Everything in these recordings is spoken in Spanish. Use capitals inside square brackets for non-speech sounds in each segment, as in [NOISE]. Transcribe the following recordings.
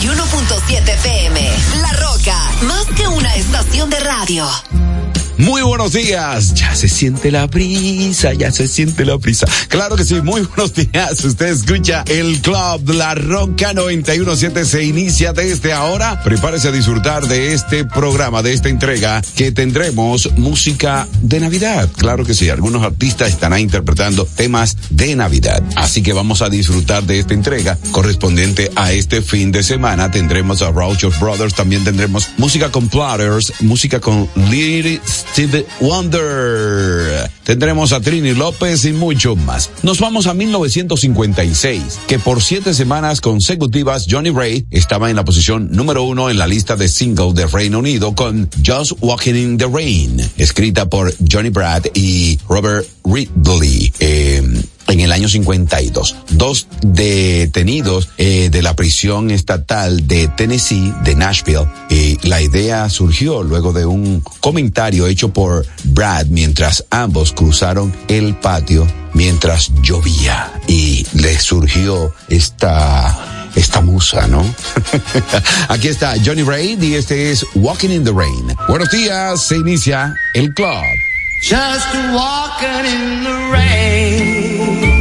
91.7 PM. La Roca, más que una estación de radio. Muy buenos días. Ya se siente la brisa, ya se siente la brisa. Claro que sí, muy buenos días. Usted escucha el Club La Roca 917 se inicia desde ahora. Prepárese a disfrutar de este programa, de esta entrega que tendremos música de Navidad. Claro que sí, algunos artistas estarán interpretando temas de Navidad. Así que vamos a disfrutar de esta entrega correspondiente a este fin de semana. Tendremos a Roach Brothers, también tendremos música con Platters, música con Lily Steve Wonder. Tendremos a Trini López y mucho más. Nos vamos a 1956, que por siete semanas consecutivas Johnny Ray estaba en la posición número uno en la lista de singles de Reino Unido con Just Walking in the Rain, escrita por Johnny Brad y Robert Ridley. Eh, en el año 52. Dos detenidos eh, de la prisión estatal de Tennessee, de Nashville. Y la idea surgió luego de un comentario hecho por Brad mientras ambos cruzaron el patio mientras llovía y le surgió esta esta musa, ¿no? [LAUGHS] Aquí está Johnny Braid y este es Walking in the Rain. Buenos días, se inicia el club. Just walking in the rain.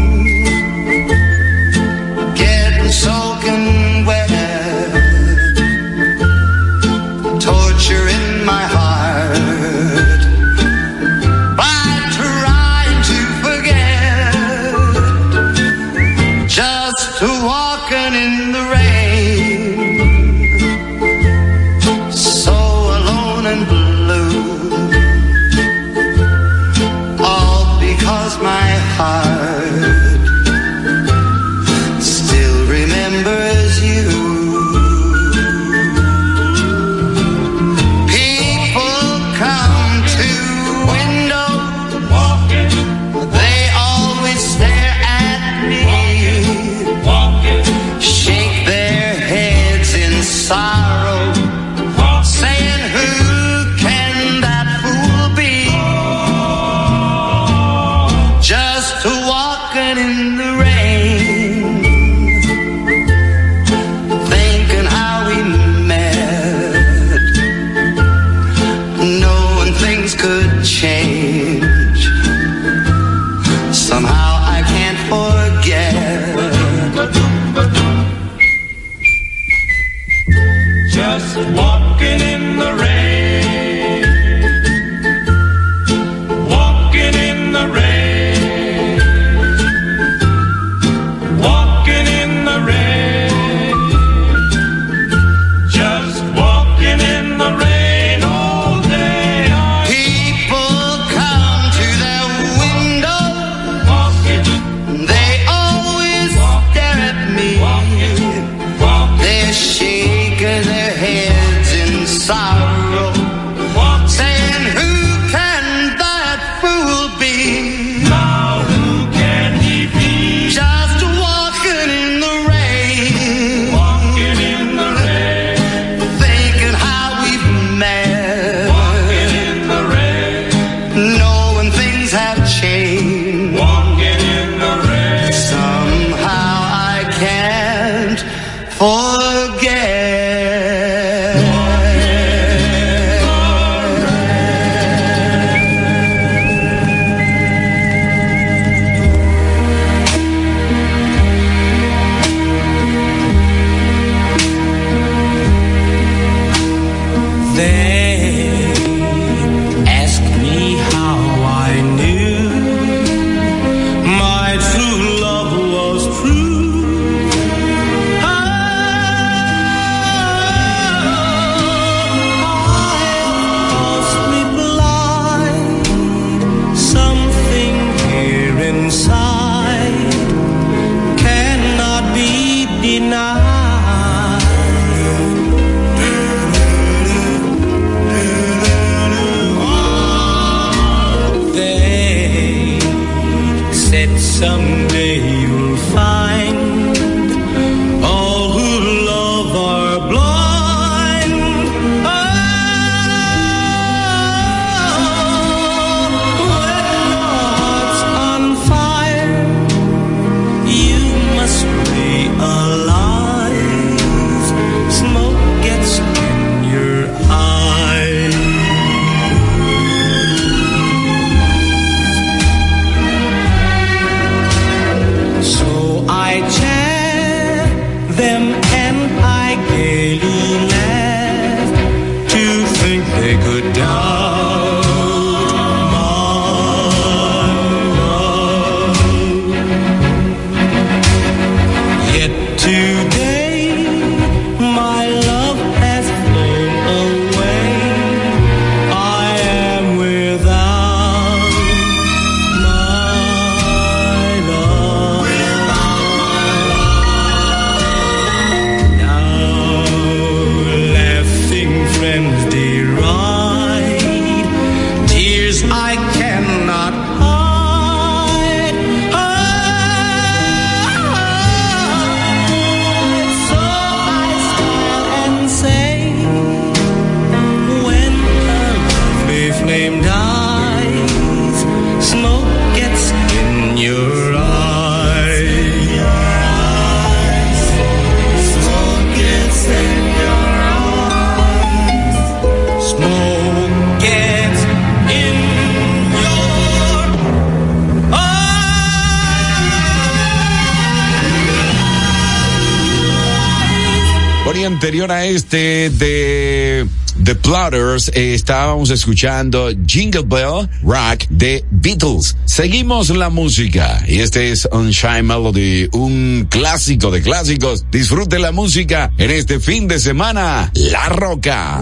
Eh, estábamos escuchando Jingle Bell Rock de Beatles. Seguimos la música y este es Unshine Melody, un clásico de clásicos. Disfrute la música en este fin de semana. La Roca.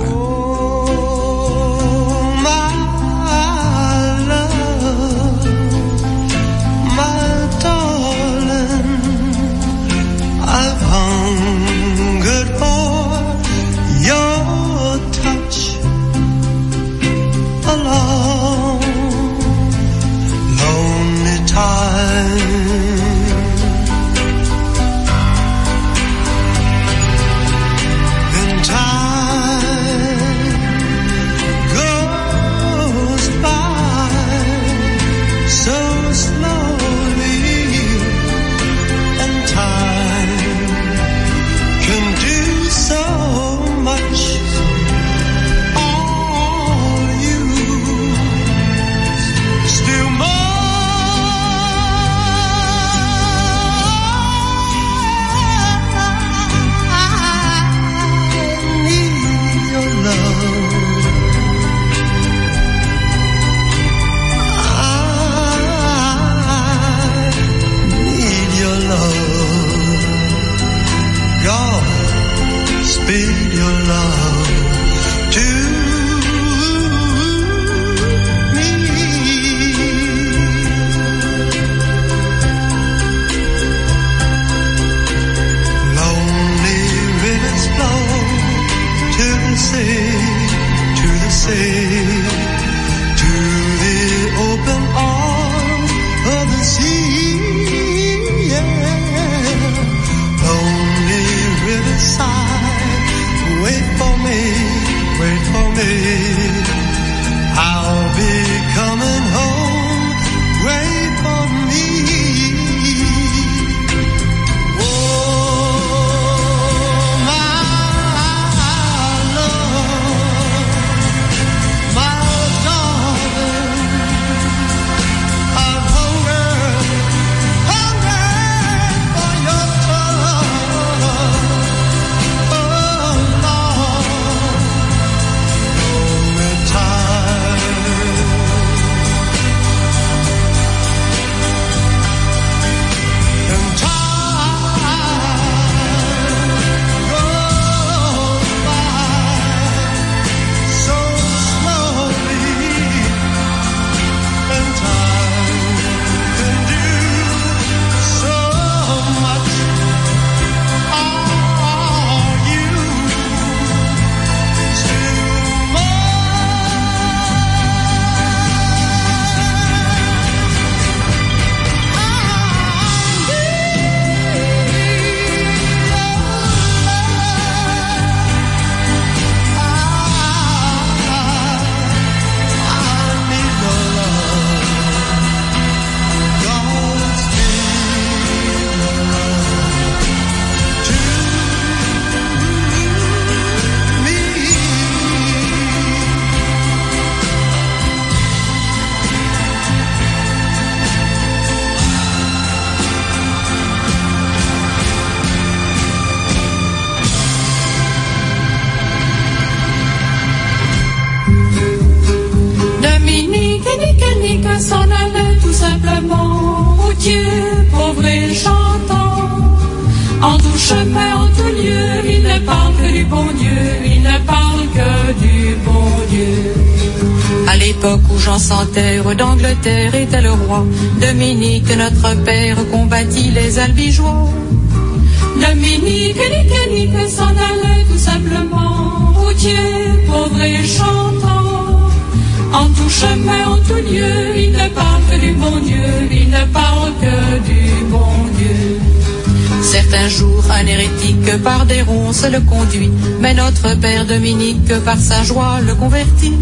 Conduit, mais notre père Dominique par sa joie le convertit.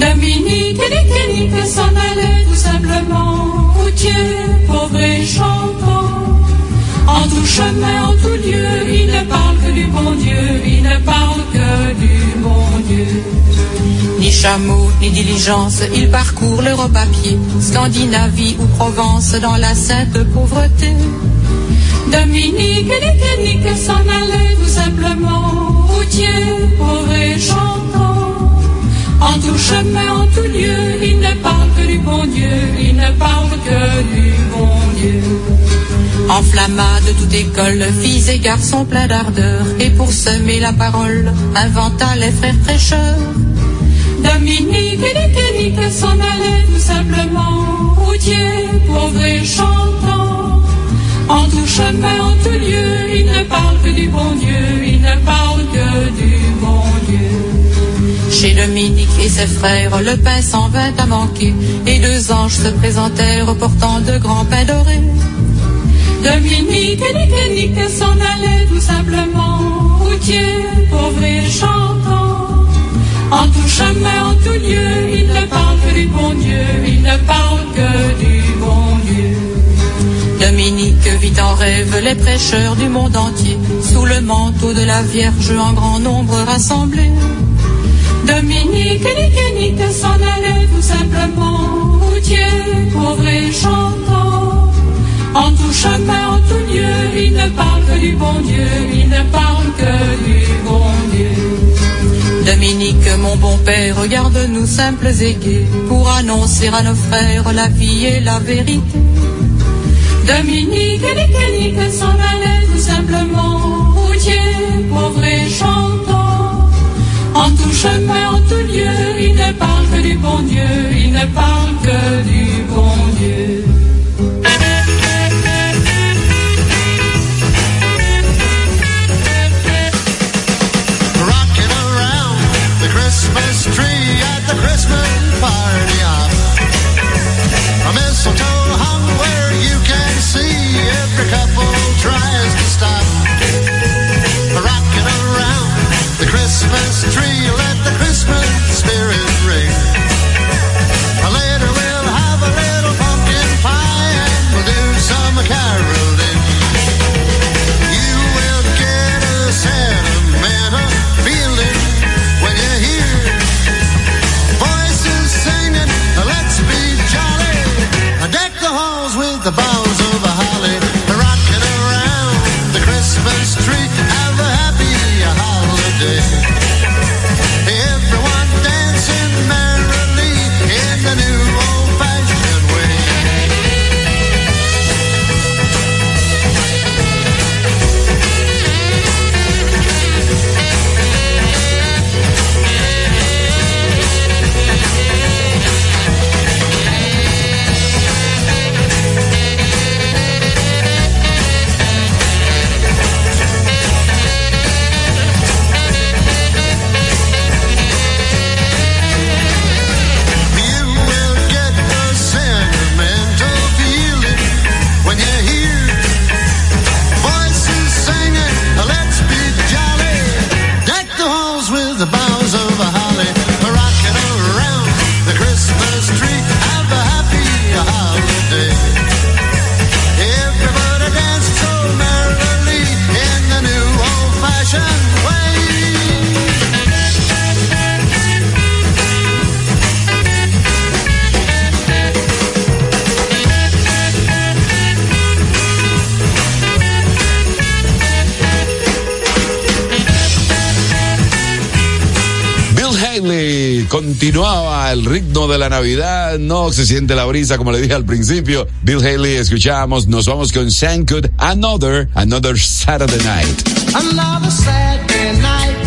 Dominique, nique, nique, s'en allait tout simplement, routier, pauvre et chantant. En tout chemin, en tout lieu, il ne parle que du bon Dieu, il ne parle que du bon Dieu. Ni chameau, ni diligence, il parcourt l'Europe à pied, Scandinavie ou Provence dans la sainte pauvreté. Dominique, nique, nique, s'en allait tout simplement, routier, pauvre et chantant. En tout chemin, en tout lieu, il ne parle que du bon Dieu, il ne parle que du bon Dieu. Enflamma de toute école, filles et garçons pleins d'ardeur, et pour semer la parole, inventa les frères prêcheurs. Dominique, nique, nique, s'en allait tout simplement, routier, pauvre et chantant. En tout chemin, en tout lieu, il ne parle que du bon Dieu, il ne parle que du bon Dieu. Chez Dominique et ses frères, le pain s'en vint à manquer, et deux anges se présentèrent portant de grands pains dorés. Dominique, nique, nique, s'en allait tout simplement, routier, pauvre et chantant. En tout chemin, en tout lieu, il ne parle que du bon Dieu, il ne parle que du bon Dieu. Dominique vit en rêve les prêcheurs du monde entier, sous le manteau de la Vierge en grand nombre rassemblés. Dominique, nique, nique, s'en allait tout simplement, routier, pauvre et chantant. En tout chemin, en tout lieu, il ne parle que du bon Dieu, il ne parle que du bon Dieu. Dominique, mon bon père, regarde-nous simples et gais, pour annoncer à nos frères la vie et la vérité. Dominique, nique, nique, s'en allait tout simplement, routier, pauvre et chantant. En tout chemin, en tout lieu, il ne parle que du bon Dieu, il ne parle que du bon Dieu. Rocking around the Christmas tree at the Christmas party hop. A mistletoe Christmas tree. de la Navidad, no se siente la brisa, como le dije al principio. Bill Haley, escuchamos, nos vamos con Sankud, Another, Another Saturday Night. Another Saturday Night,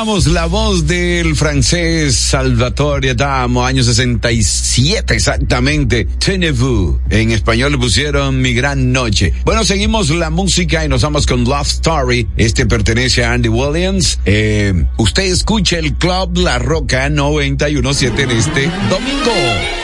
escuchamos la voz del francés Salvatore Damo, año 67 exactamente. Tenez-vous. En español le pusieron Mi Gran Noche. Bueno, seguimos la música y nos vamos con Love Story. Este pertenece a Andy Williams. Eh, usted escucha el Club La Roca 917 en este domingo.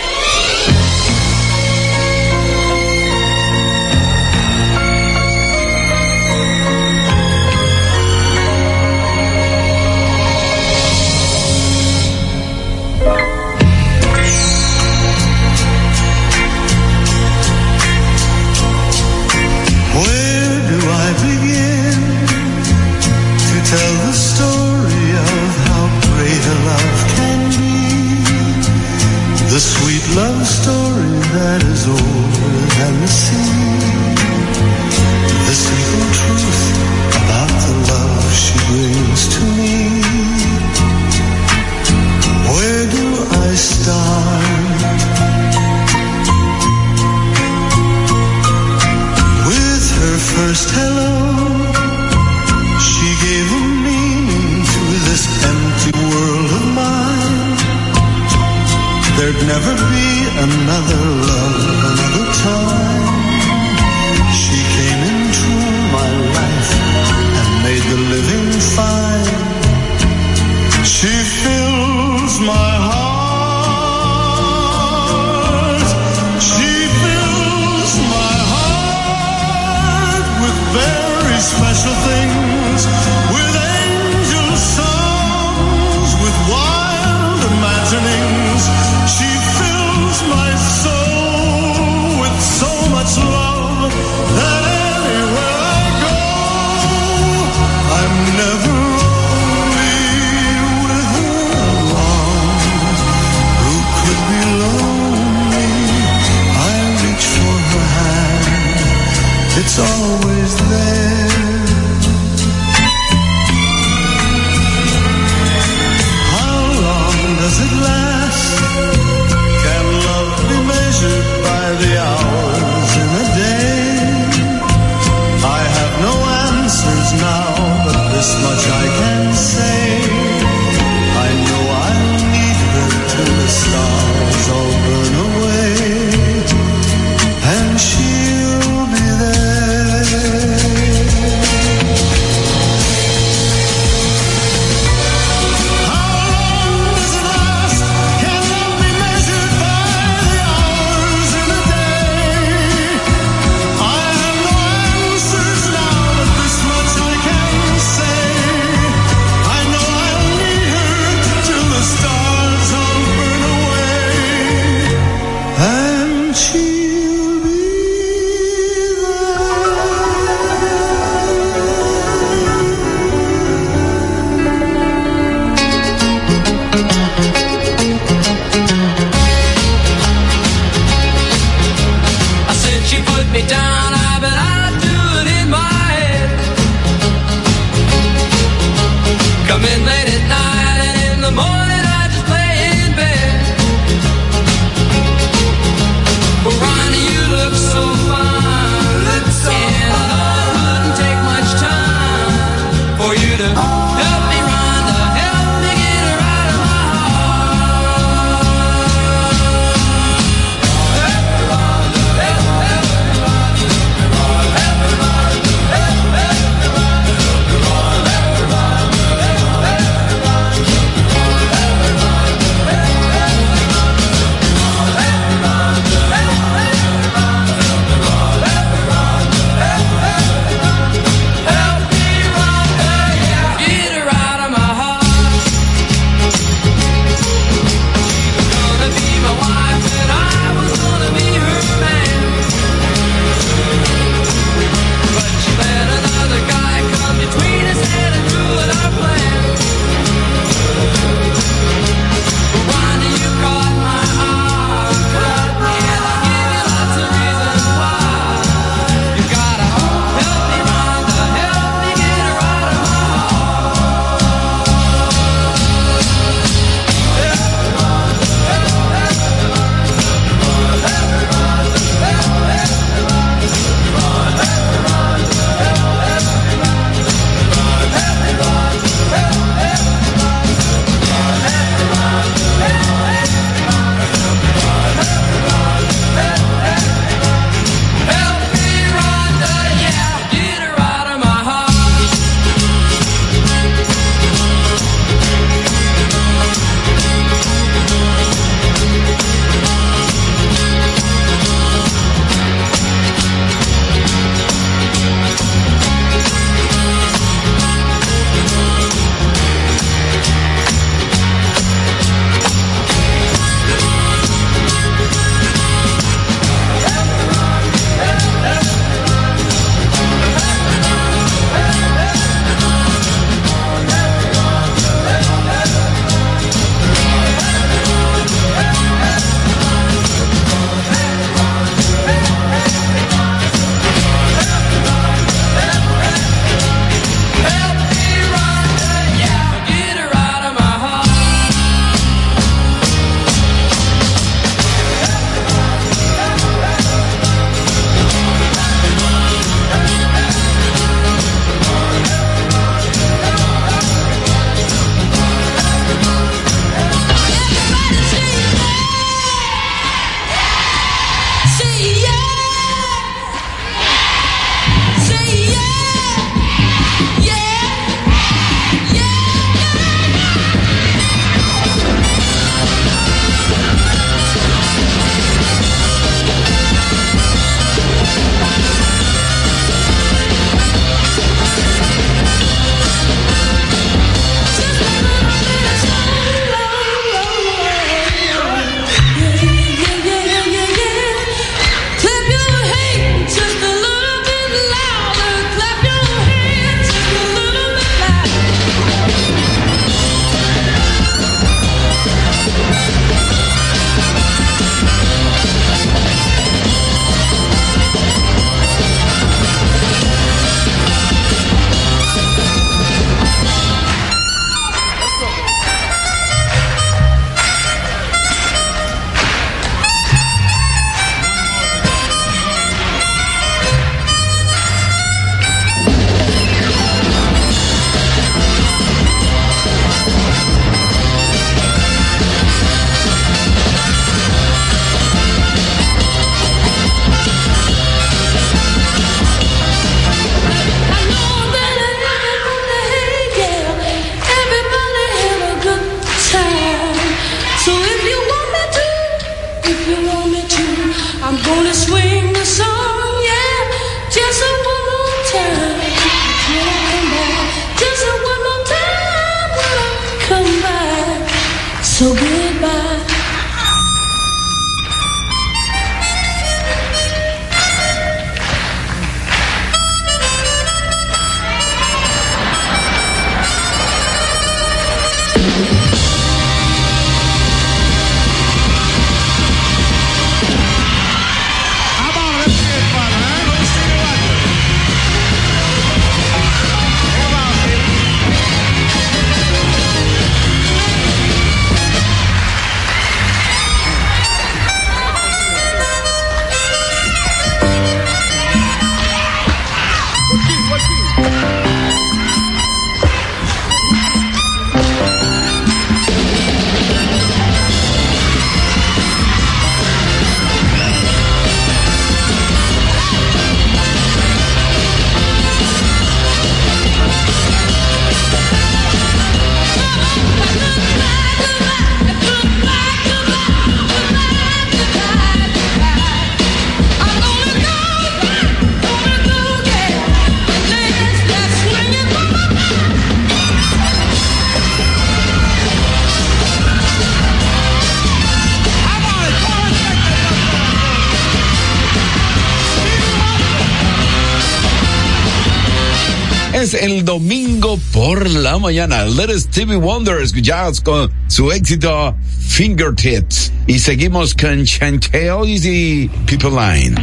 El domingo por la mañana. Let Stevie Wonder escuchados con su éxito Fingertips. Y seguimos con Chantel y People Line.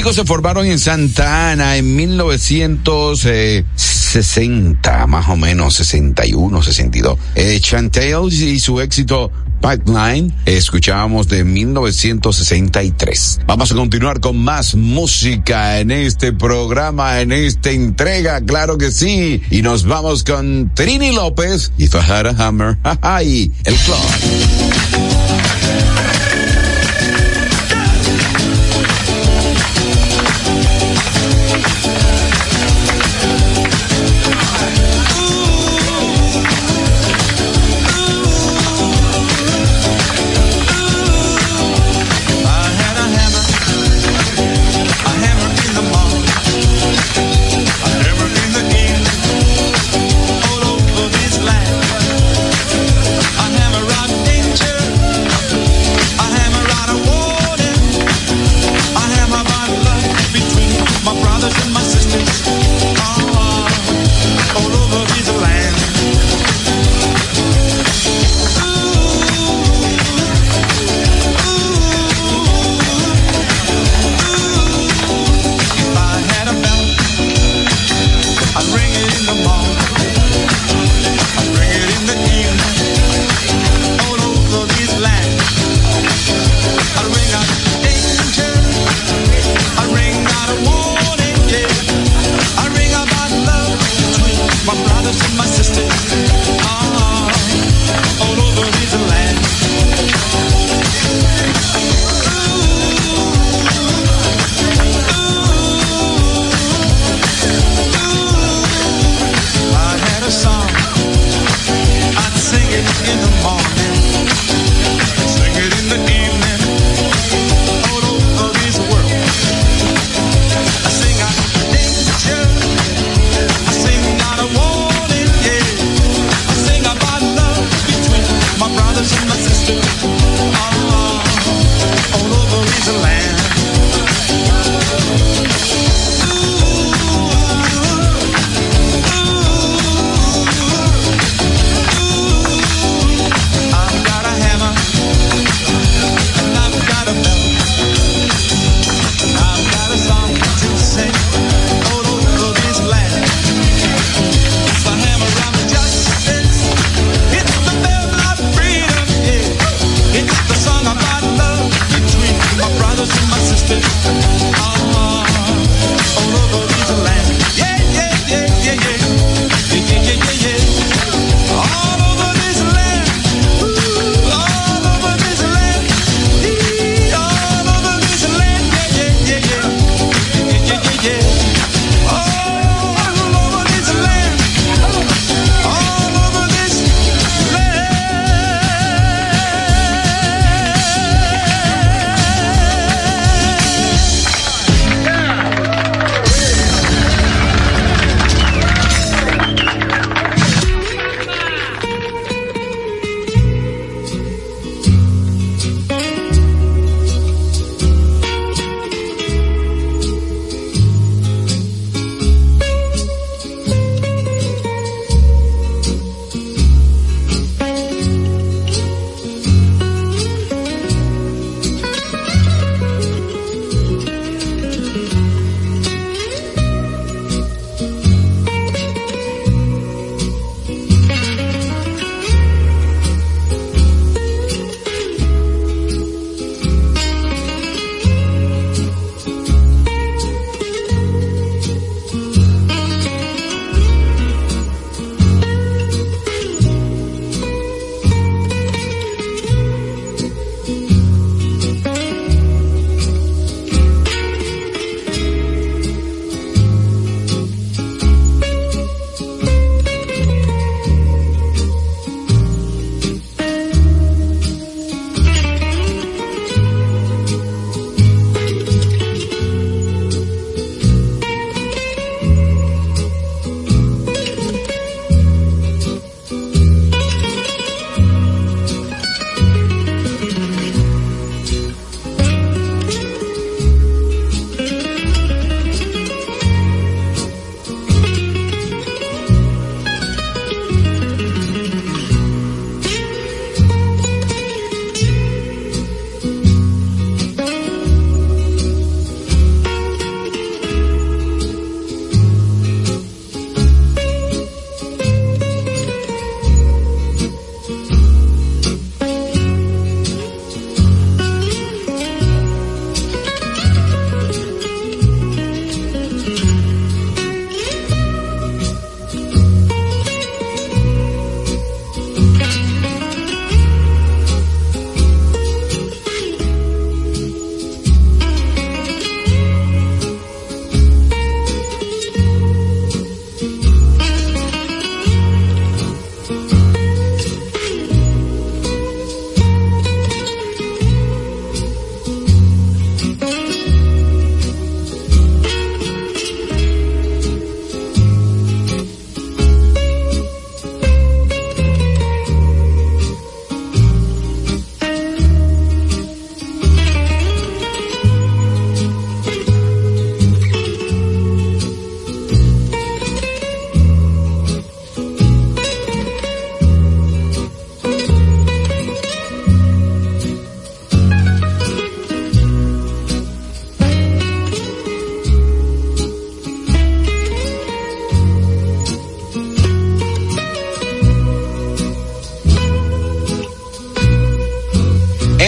Chicos se formaron en Santa Ana en 1960, más o menos 61, 62. Eh, Chantel y su éxito Pipeline, escuchábamos de 1963. Vamos a continuar con más música en este programa, en esta entrega, claro que sí. Y nos vamos con Trini López y Fajara Hammer, [LAUGHS] y el club.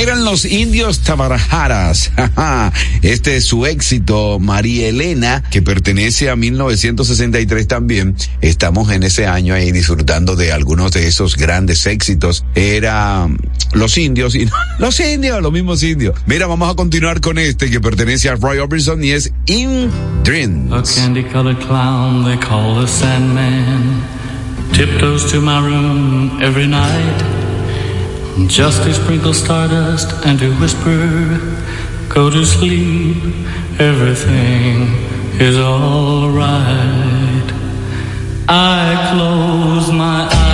Eran los indios Tabarajaras. [LAUGHS] Este es su éxito, María Elena, que pertenece a 1963 también. Estamos en ese año ahí disfrutando de algunos de esos grandes éxitos. Era los indios y [LAUGHS] los indios, los mismos indios. Mira, vamos a continuar con este que pertenece a Roy Orbison y es In Dreams. A candy colored clown they call the Sandman tiptoes to my room every night just to sprinkle stardust and to whisper, Go to sleep, everything is alright. I close my eyes.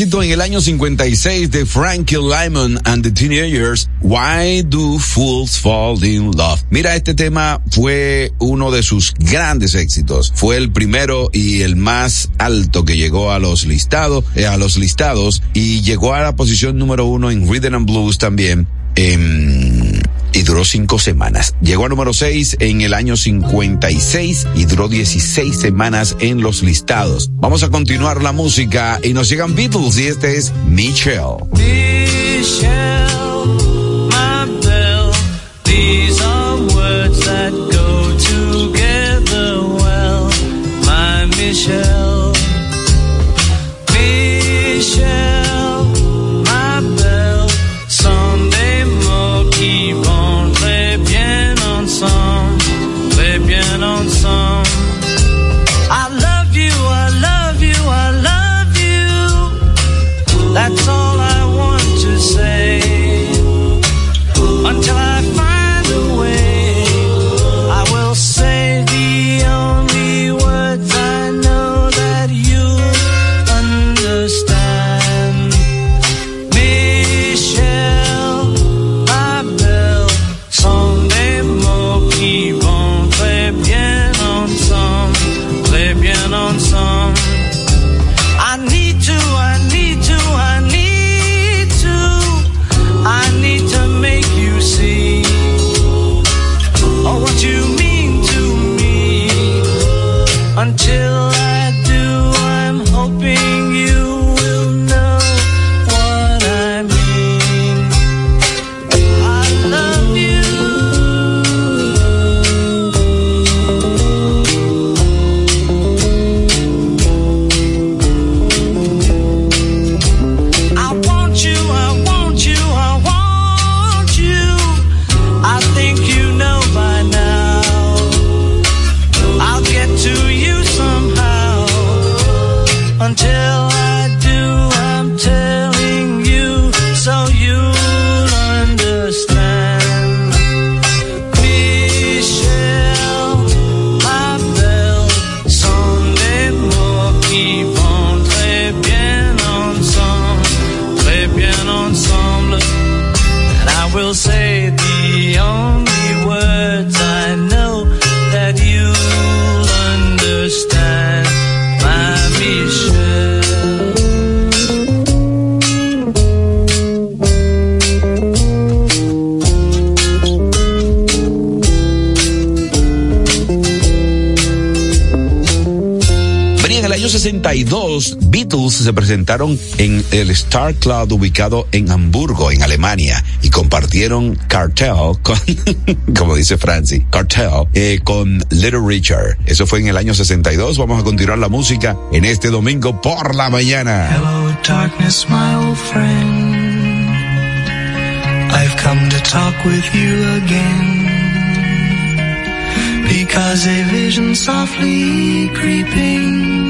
Éxito en el año 56 de Frankie Lyman and the Teenagers, Why Do Fools Fall in Love? Mira, este tema fue uno de sus grandes éxitos. Fue el primero y el más alto que llegó a los listados, eh, a los listados y llegó a la posición número uno en Rhythm and Blues también. Y duró cinco semanas. Llegó a número seis en el año 56 y duró 16 semanas en los listados. Vamos a continuar la música y nos llegan Beatles y este es Michelle. Michelle, Beatles se presentaron en el Star Club ubicado en Hamburgo, en Alemania, y compartieron Cartel con, [LAUGHS] como dice Francie, Cartel, eh, con Little Richard. Eso fue en el año 62. Vamos a continuar la música en este domingo por la mañana. Hello, darkness, my old friend. I've come to talk with you again. Because a vision softly creeping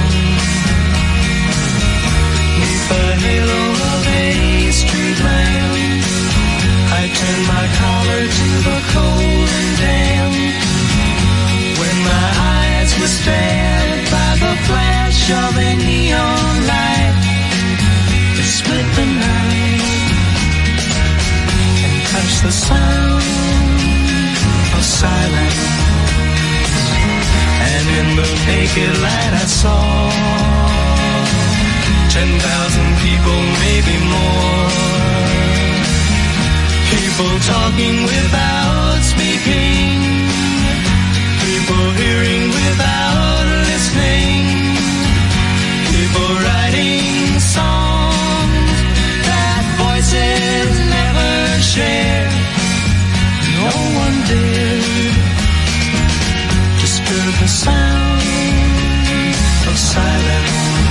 Halo of a street lamp, I turned my collar to the cold and damp. When my eyes were by the flash of a neon light, it split the night and touched the sound of silence. And in the naked light I saw ten thousand people, maybe more. People talking without speaking. People hearing without listening. People writing songs that voices never share. No one dared disturb the sound of silence.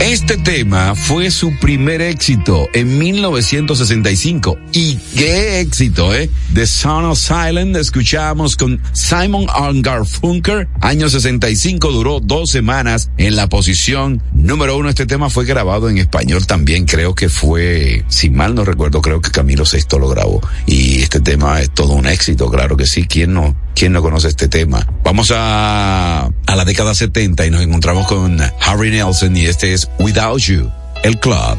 Este tema fue su primer éxito en 1965. Y qué éxito, ¿eh? The Son of Silence escuchamos con Simon Garfunkel. Año 65 duró dos semanas en la posición número uno. Este tema fue grabado en español también. Creo que fue, si mal no recuerdo, creo que Camilo Sexto lo grabó. Y este tema es todo un éxito, claro que sí. ¿Quién no? ¿Quién no conoce este tema? Vamos a, a la década 70 y nos encontramos con Harry Nelson y este es Without You, el club.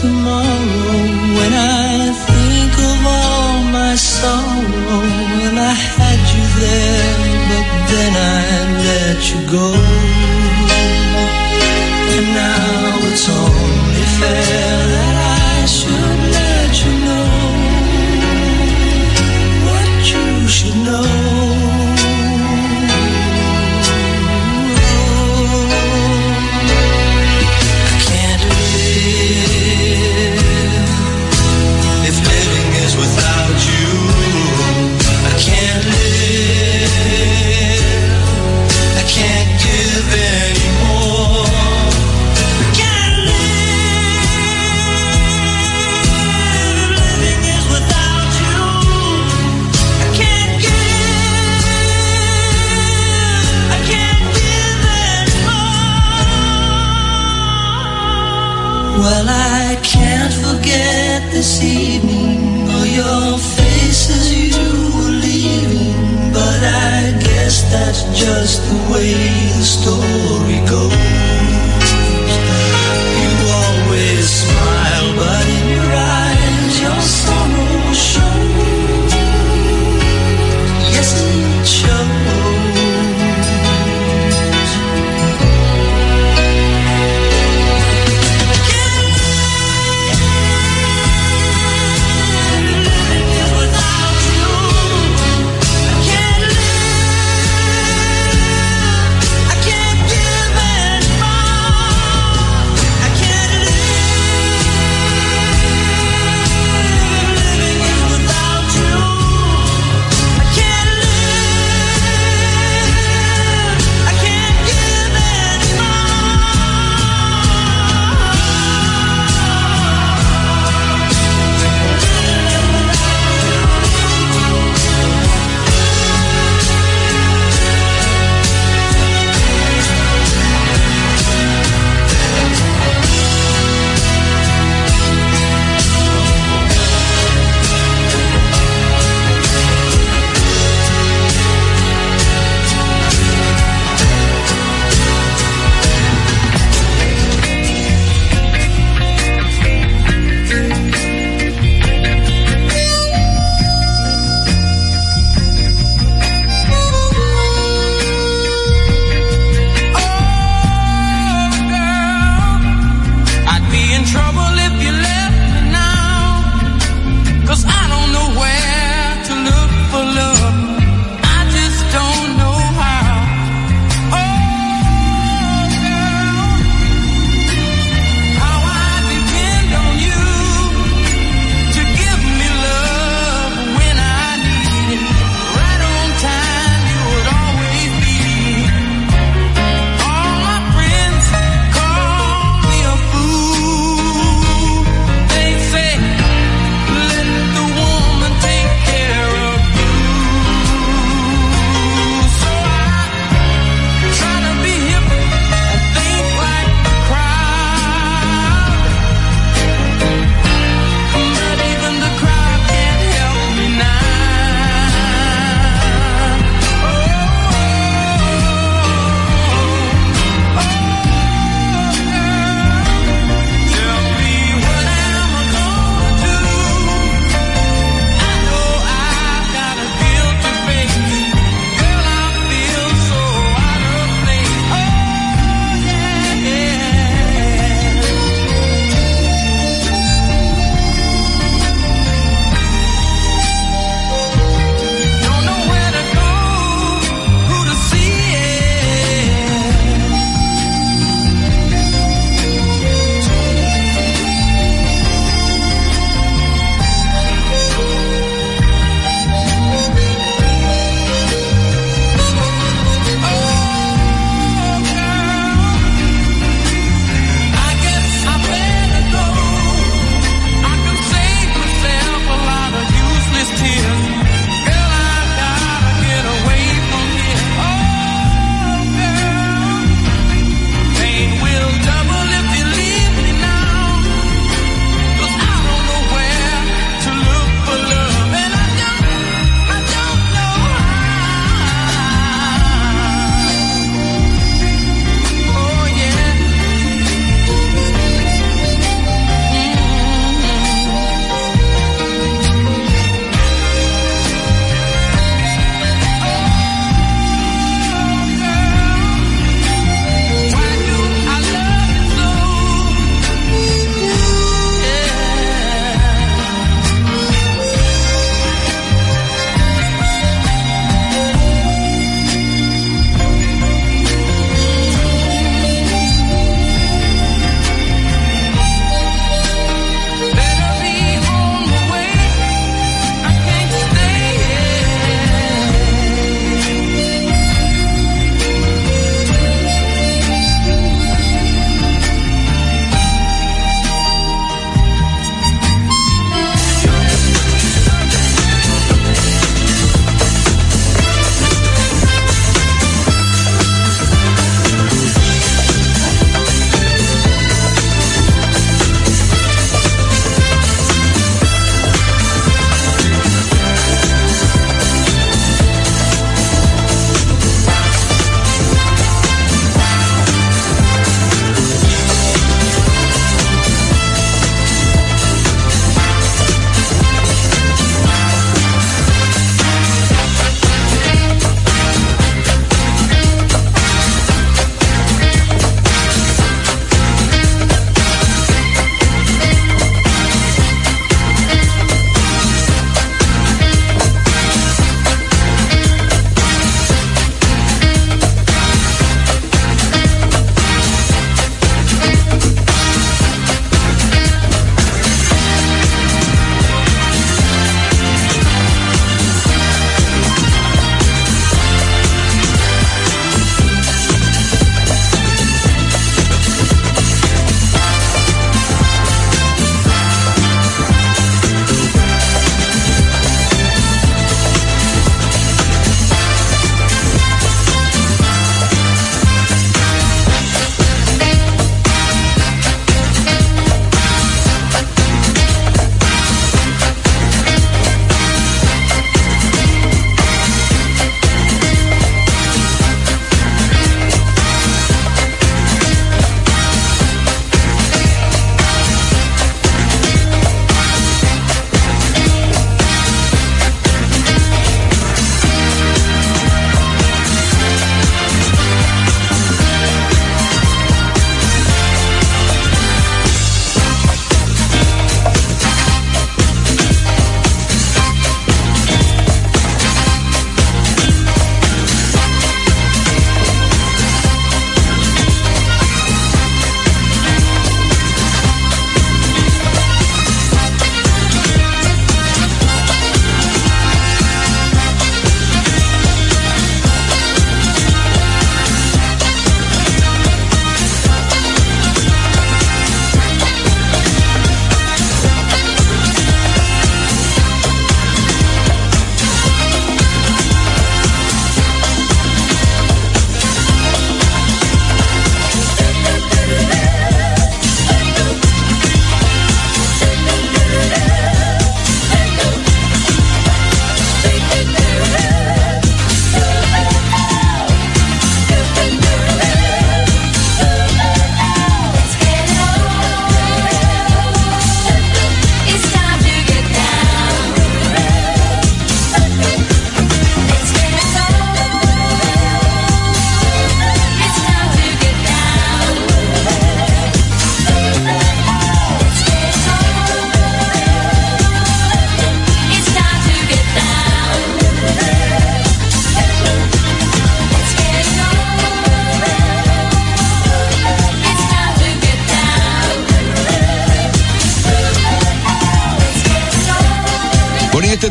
Tomorrow when I think of all my sorrow. And I had you there, but then I let you go. This evening or your face as you were leaving. But I guess that's just the way the story goes.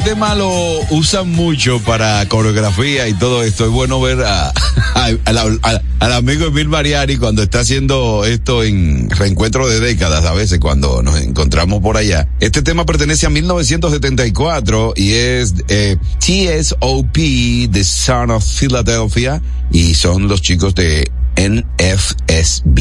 Tema lo usan mucho para coreografía y todo esto. Es bueno ver a, [LAUGHS] al amigo Emil Mariani cuando está haciendo esto en reencuentro de décadas, a veces cuando nos encontramos por allá. Este tema pertenece a 1974 y es eh, TSOP, The Son of Philadelphia, y son los chicos de NFSB,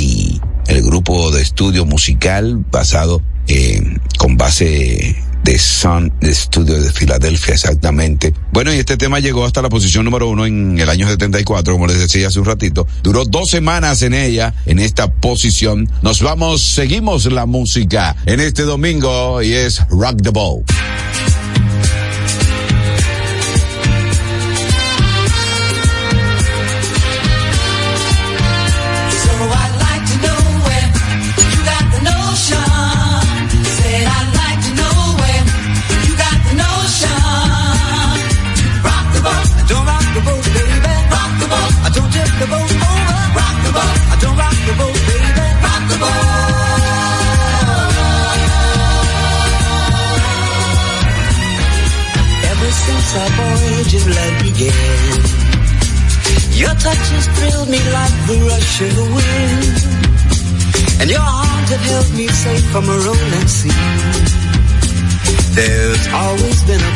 el grupo de estudio musical basado eh, con base de Sun Studio de Filadelfia, exactamente. Bueno, y este tema llegó hasta la posición número uno en el año 74, como les decía hace un ratito. Duró dos semanas en ella, en esta posición. Nos vamos, seguimos la música en este domingo y es Rock the Ball. The the wind. And your arms have held me safe from a rolling sea. There's always been a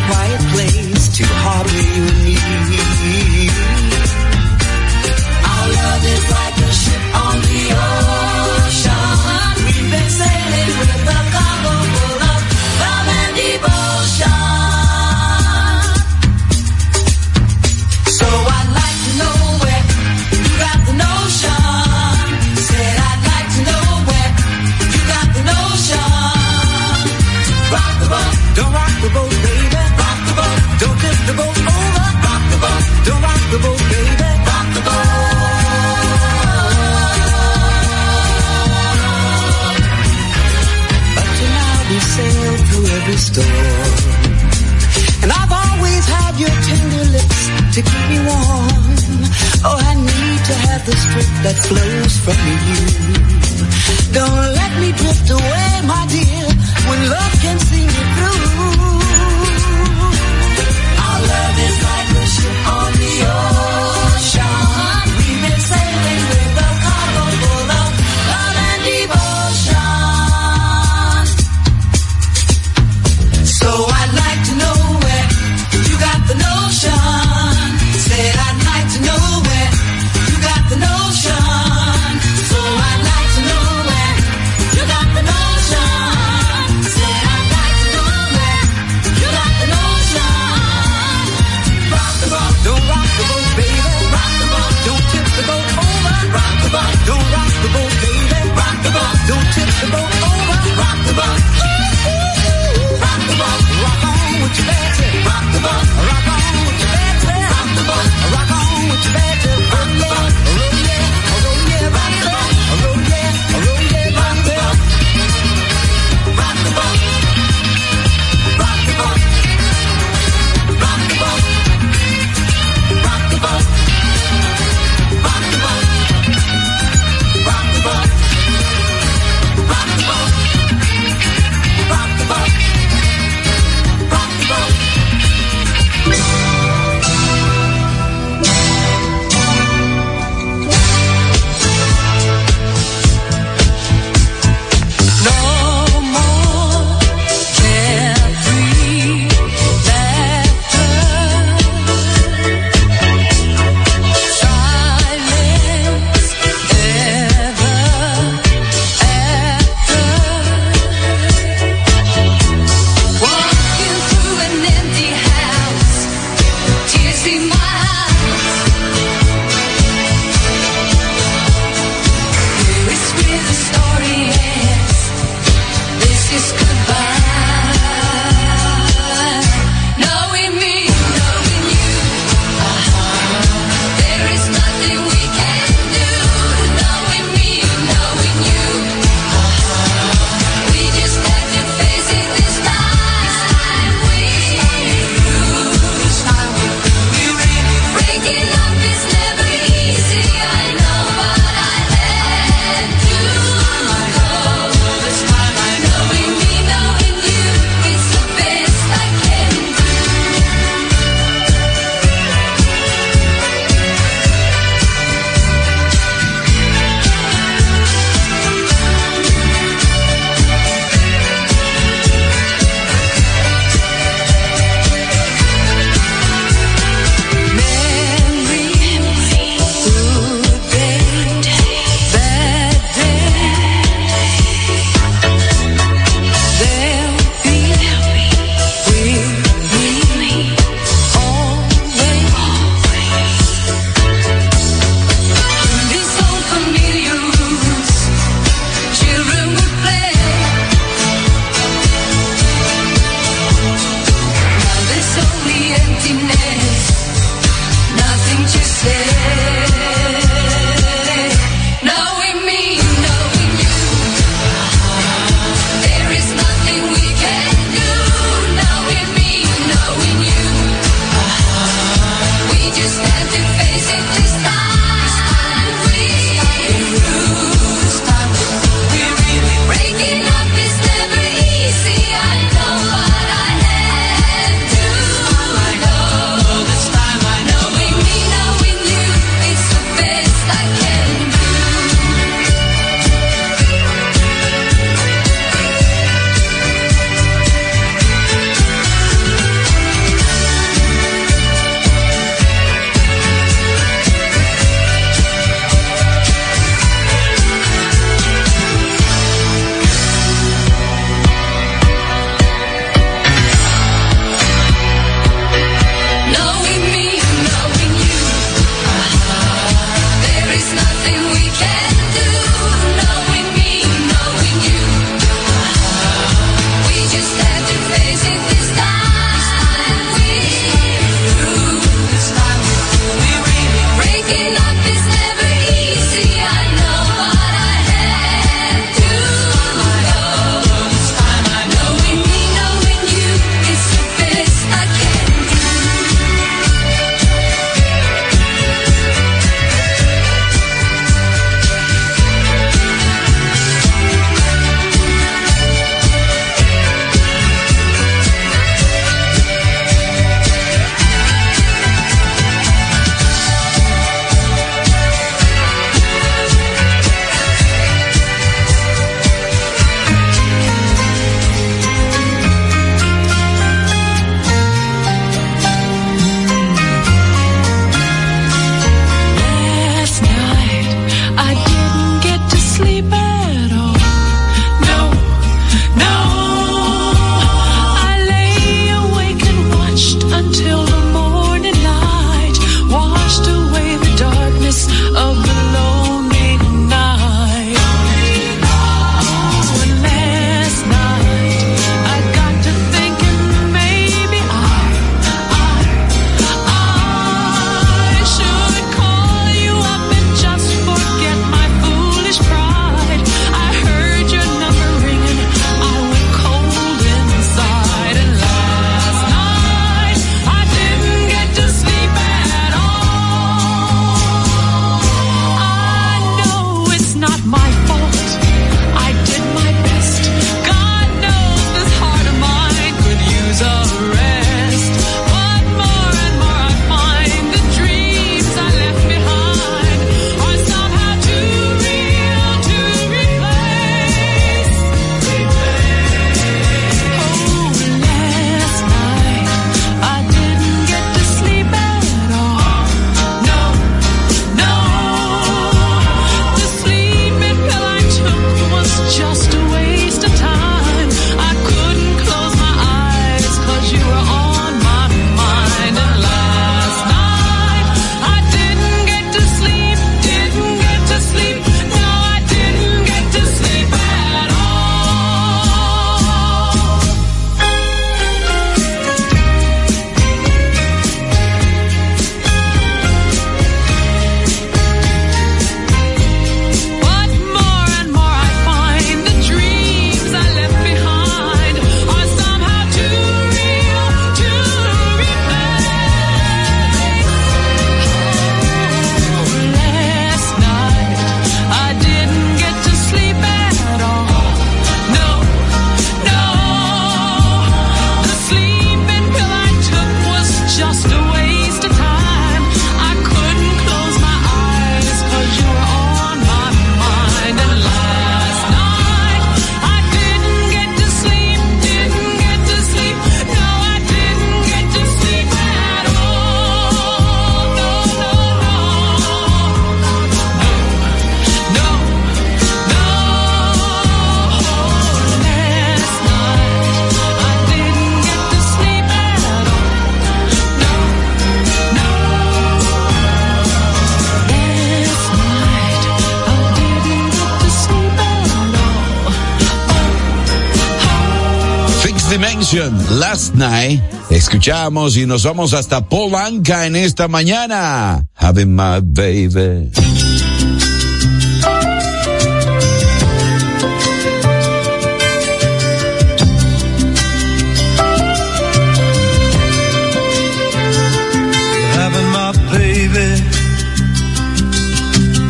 Escuchamos y nos vamos hasta Polanca en esta mañana. Having my baby.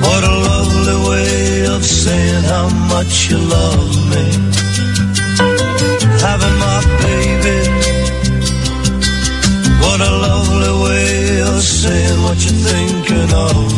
What a lovely way of saying how much you love me. Having my baby. what you thinking of.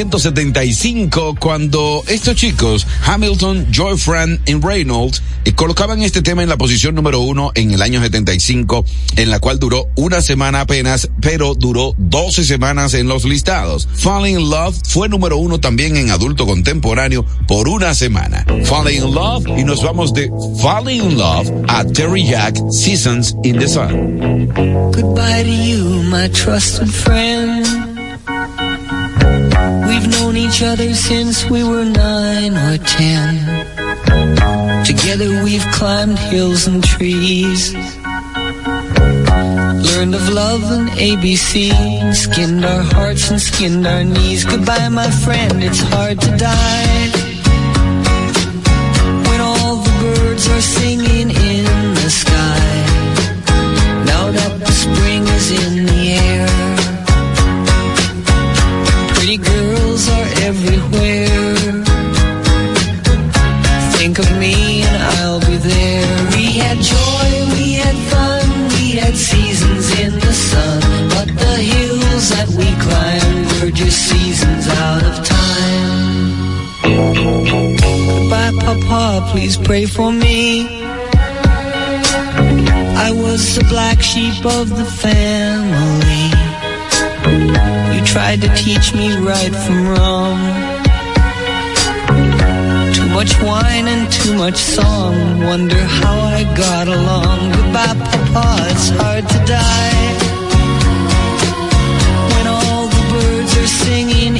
1975 cuando estos chicos, Hamilton, Joy Fran y Reynolds, eh, colocaban este tema en la posición número uno en el año 75, en la cual duró una semana apenas, pero duró 12 semanas en los listados. Falling in Love fue número uno también en adulto contemporáneo por una semana. Falling in Love y nos vamos de Falling in Love a Terry Jack Seasons in the Sun. Goodbye to you, my trusted friend. Each other since we were nine or ten. Together we've climbed hills and trees. Learned of love and ABC. Skinned our hearts and skinned our knees. Goodbye, my friend, it's hard to die. When all the birds are singing me and I'll be there. We had joy, we had fun, we had seasons in the sun. But the hills that we climbed were just seasons out of time. Goodbye, Papa, please pray for me. I was the black sheep of the family. You tried to teach me right from wrong. Much wine and too much song. Wonder how I got along. Goodbye, Papa, it's hard to die. When all the birds are singing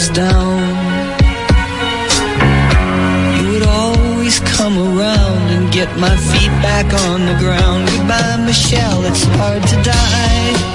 was down, you would always come around and get my feet back on the ground. Goodbye, Michelle, it's hard to die.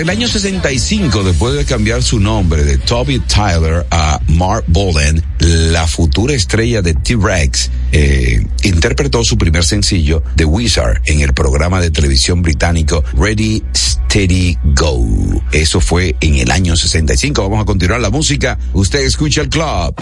Para el año 65, después de cambiar su nombre de Toby Tyler a Mark Bolan, la futura estrella de T-Rex eh, interpretó su primer sencillo, The Wizard, en el programa de televisión británico Ready, Steady, Go. Eso fue en el año 65. Vamos a continuar la música. Usted escucha el club.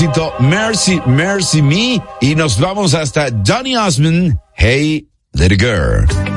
éxito Mercy, Mercy Me y nos vamos hasta Johnny Osmond, Hey Little Girl.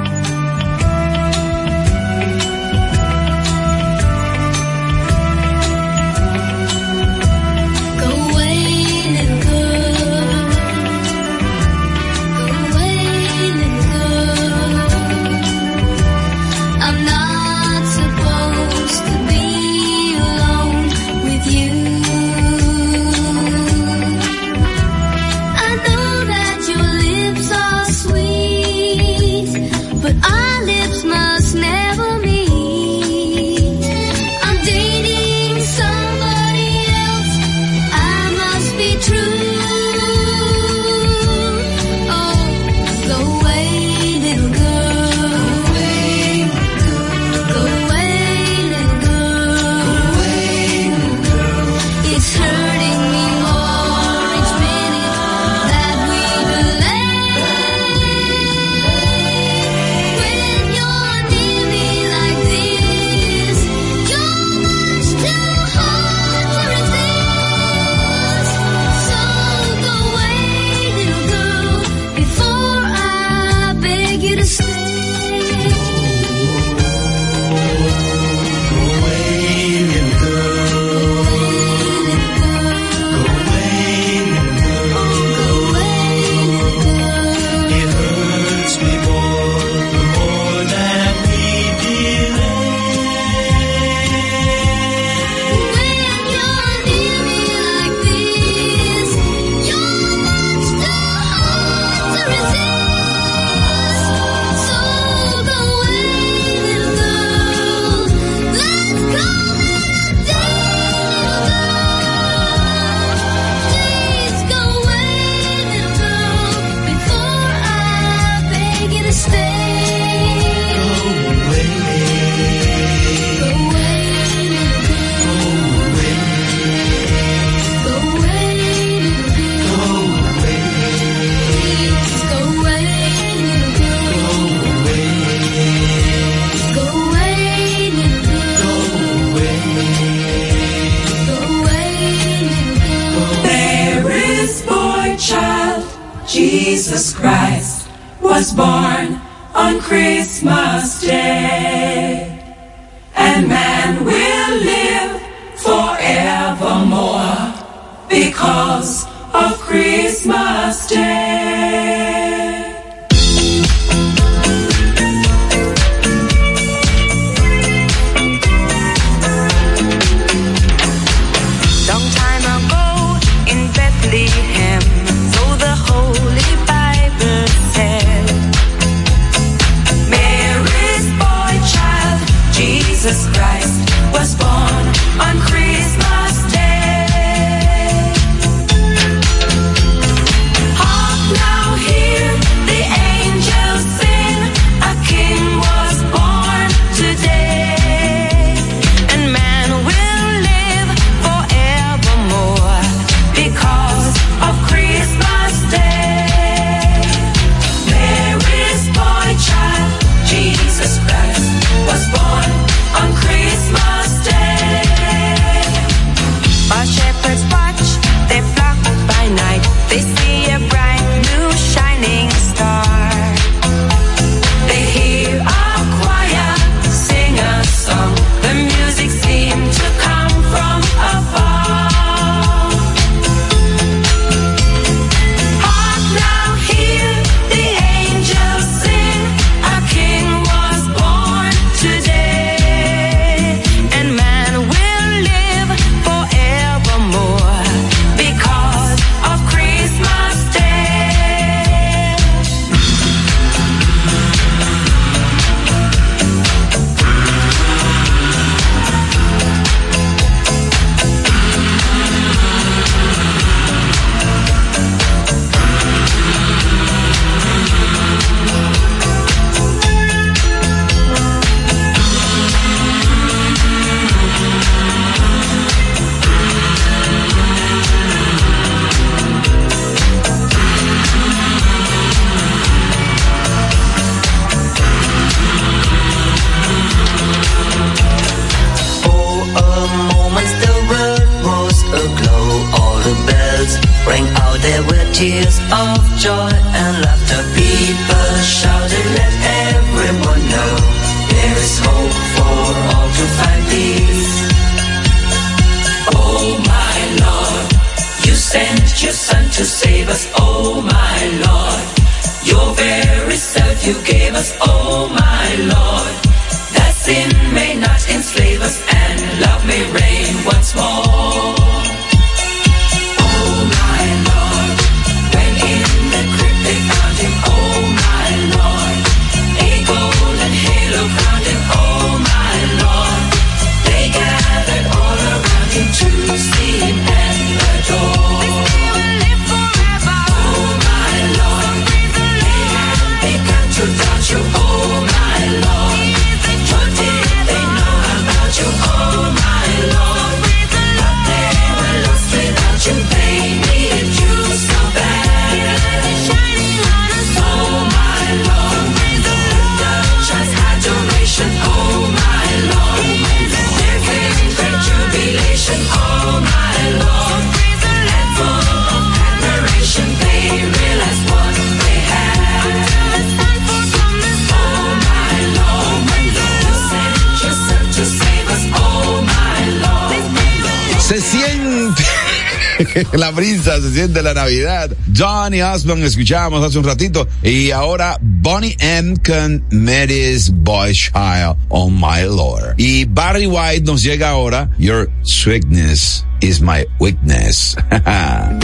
se la Navidad. Johnny Osborne escuchábamos hace un ratito y ahora Bonnie M. con Mary's Boy Child, Oh My Lord. Y Barry White nos llega ahora Your Sweetness is My Weakness. [LAUGHS]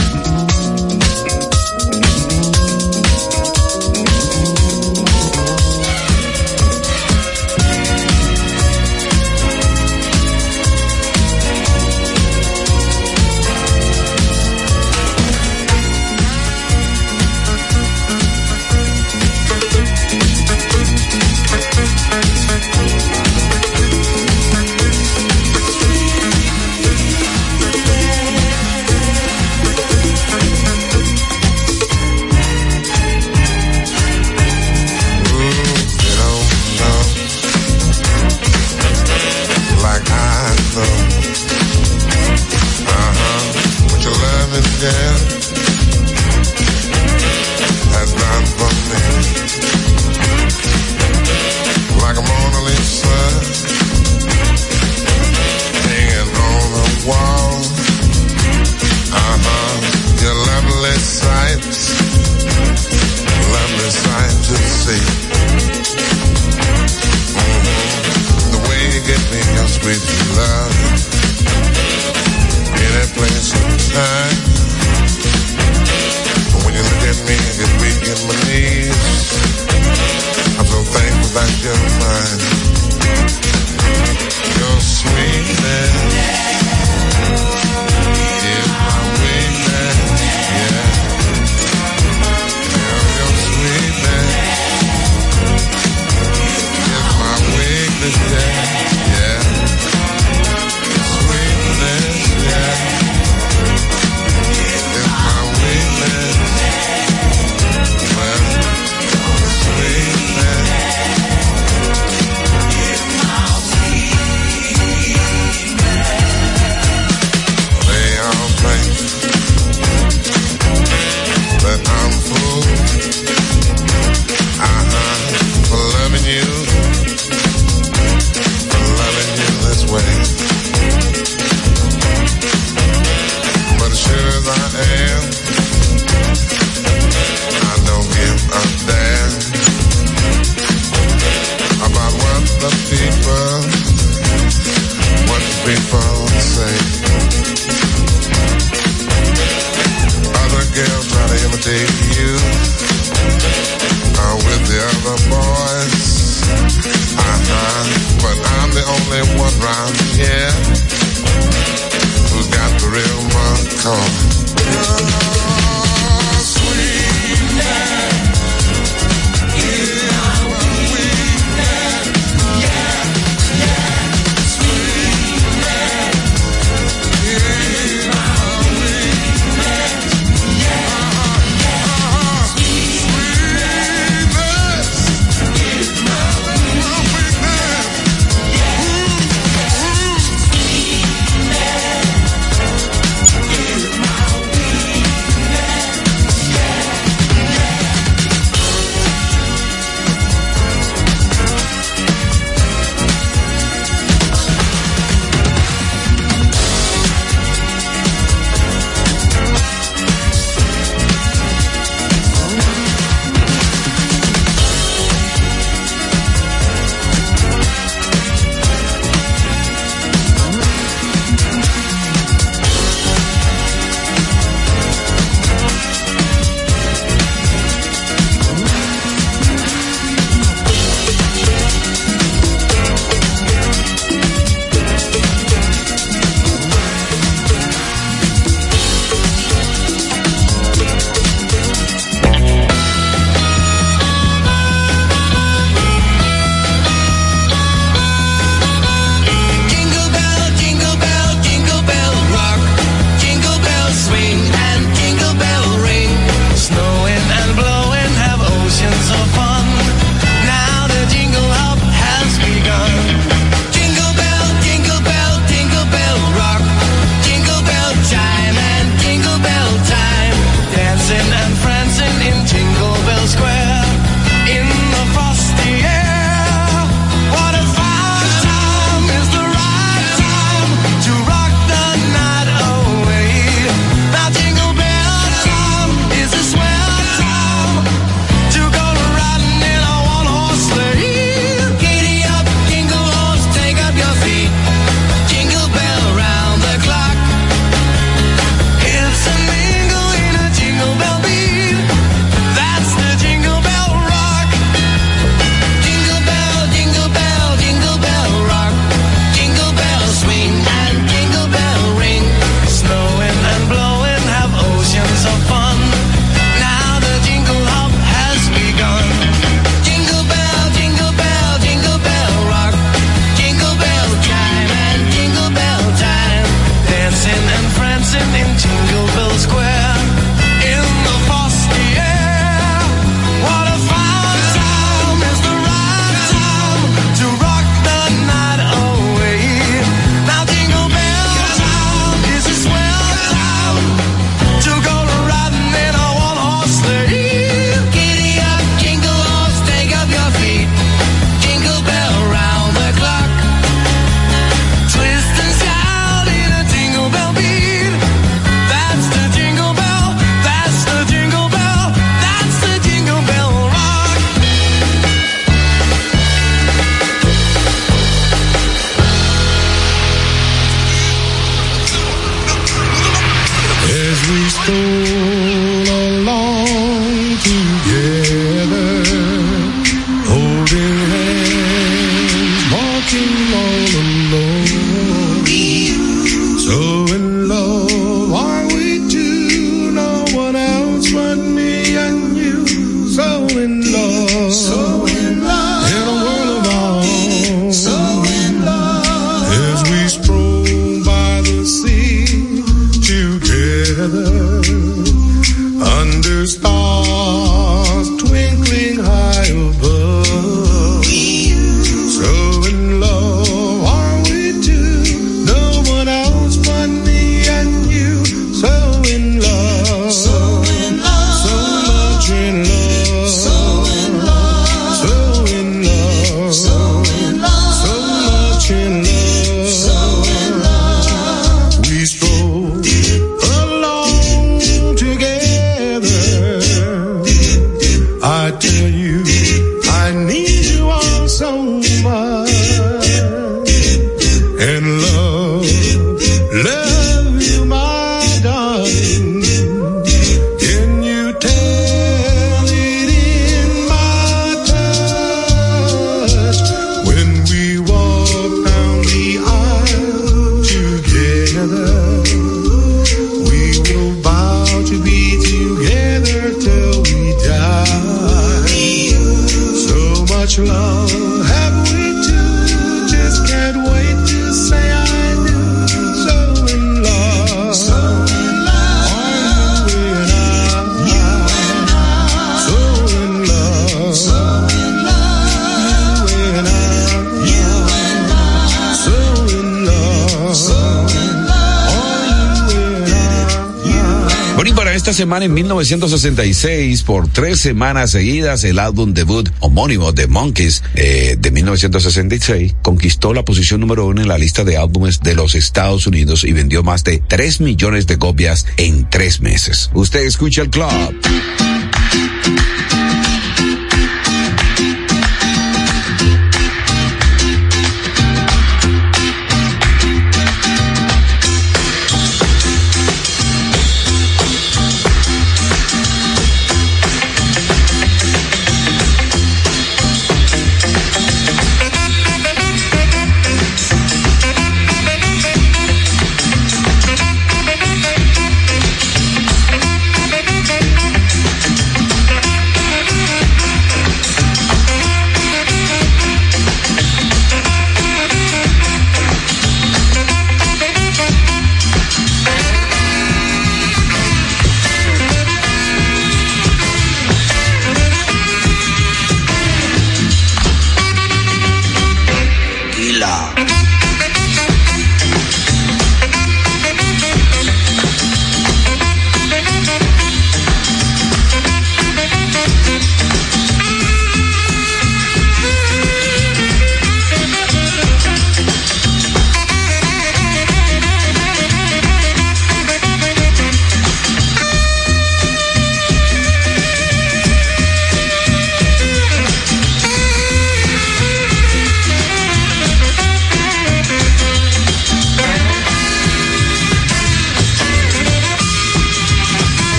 esta semana, en 1966, por tres semanas seguidas, el álbum debut homónimo de Monkeys eh, de 1966 conquistó la posición número uno en la lista de álbumes de los Estados Unidos y vendió más de 3 millones de copias en tres meses. Usted escucha el club.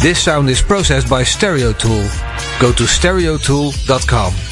This sound is processed by Stereotool. Go to stereotool.com.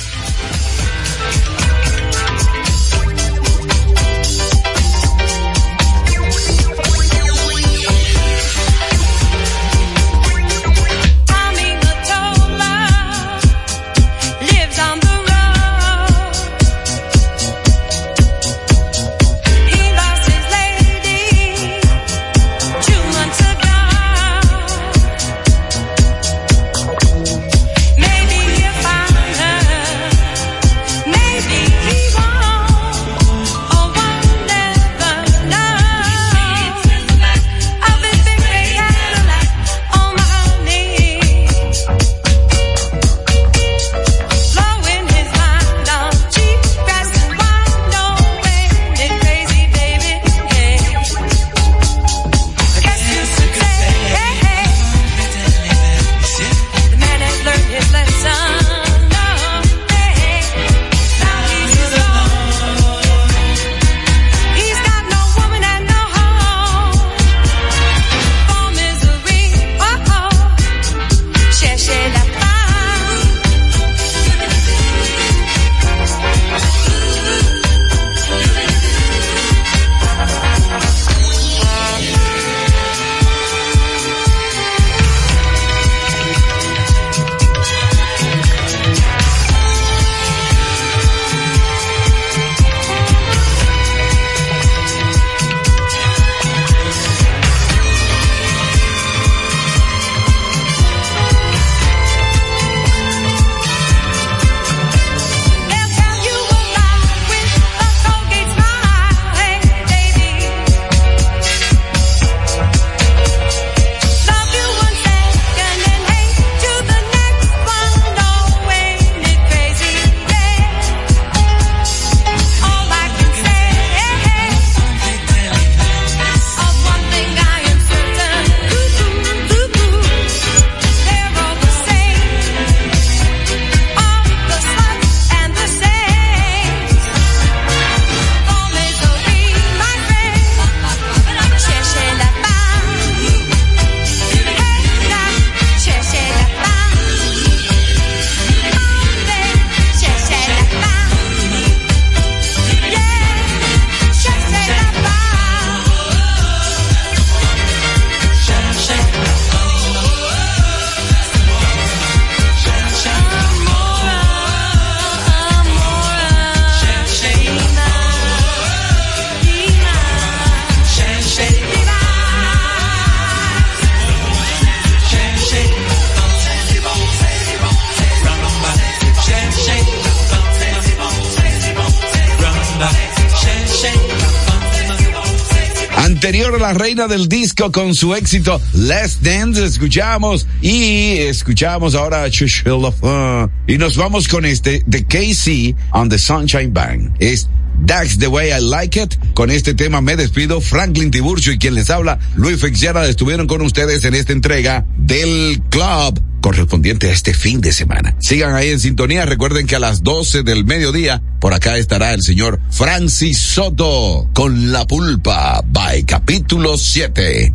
la reina del disco con su éxito Let's Dance, escuchamos y escuchamos ahora Shush Love. y nos vamos con este de KC on the Sunshine Band. Es That's the way I like it. Con este tema me despido. Franklin Tiburcio y quien les habla, Luis Fitzgerald, estuvieron con ustedes en esta entrega del club correspondiente a este fin de semana. Sigan ahí en sintonía. Recuerden que a las 12 del mediodía, por acá estará el señor Francis Soto con La Pulpa, by capítulo 7.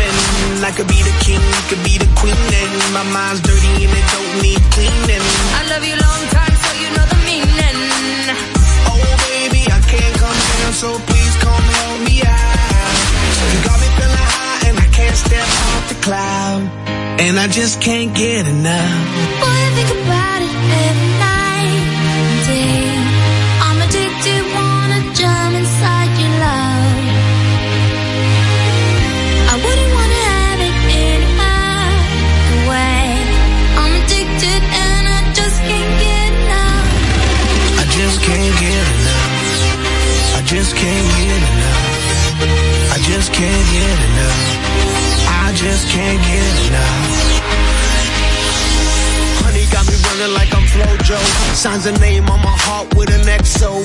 And I could be the king, you could be the queen and my mind's dirty and it don't need cleaning. I love you long time, so you know the meaning. Oh baby, I can't come down, so please come help me out. You got me feeling high and I can't step off the cloud. And I just can't get enough. Boy, I think about it Flojo. Signs a name on my heart with an XO.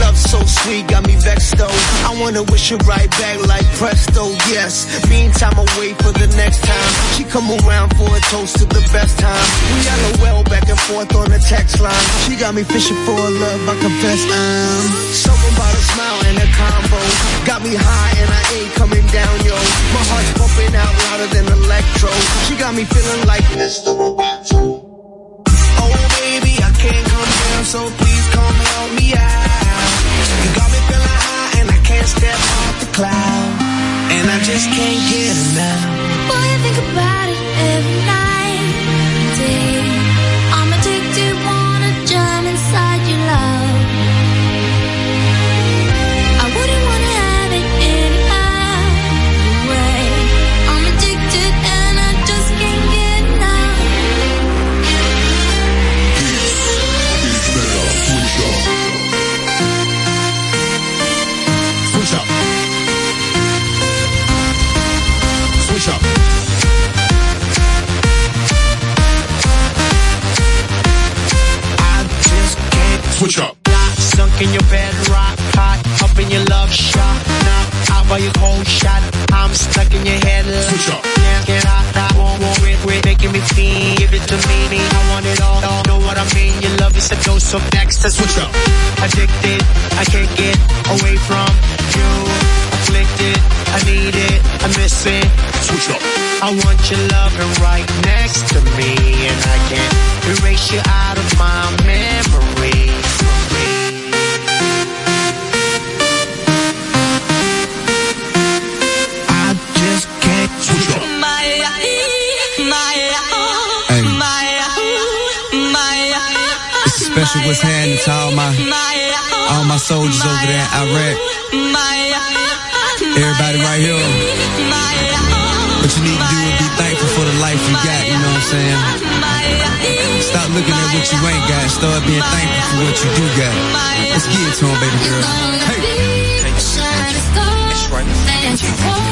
Love so sweet, got me vexed though. I wanna wish her right back like presto, yes. Meantime, I wait for the next time. She come around for a toast to the best time. We LOL back and forth on the text line. She got me fishing for a love, I confess I'm. Something about a smile and a combo. Got me high and I ain't coming down, yo. My heart's pumping out louder than electro. She got me feeling like Mr. Roboto. Down, so please come help me out. You got me feeling high and I can't step off the cloud. And I just can't get enough. Boy, I think about it every night and day. Switch up. Lock, sunk in your bed, rock hot, up in your love shot. Now out by your cold shot, I'm stuck in your head. Switch up. Can't get out, I won't want it, quit making me feel. Give it to me, I want it all. all. Know what I mean? Your love is a dose of next. Switch up. Addicted, I can't get away from you. Afflicted, I need it, I miss it. Switch up. I want your loving right next to me, and I can't erase you out of my memory. Special was handed to all my all my soldiers over there in Iraq. Everybody right here. What you need to do is be thankful for the life you got, you know what I'm saying? Stop looking at what you ain't got. Start being thankful for what you do got. Let's get it to him, baby girl. Hey. That's right.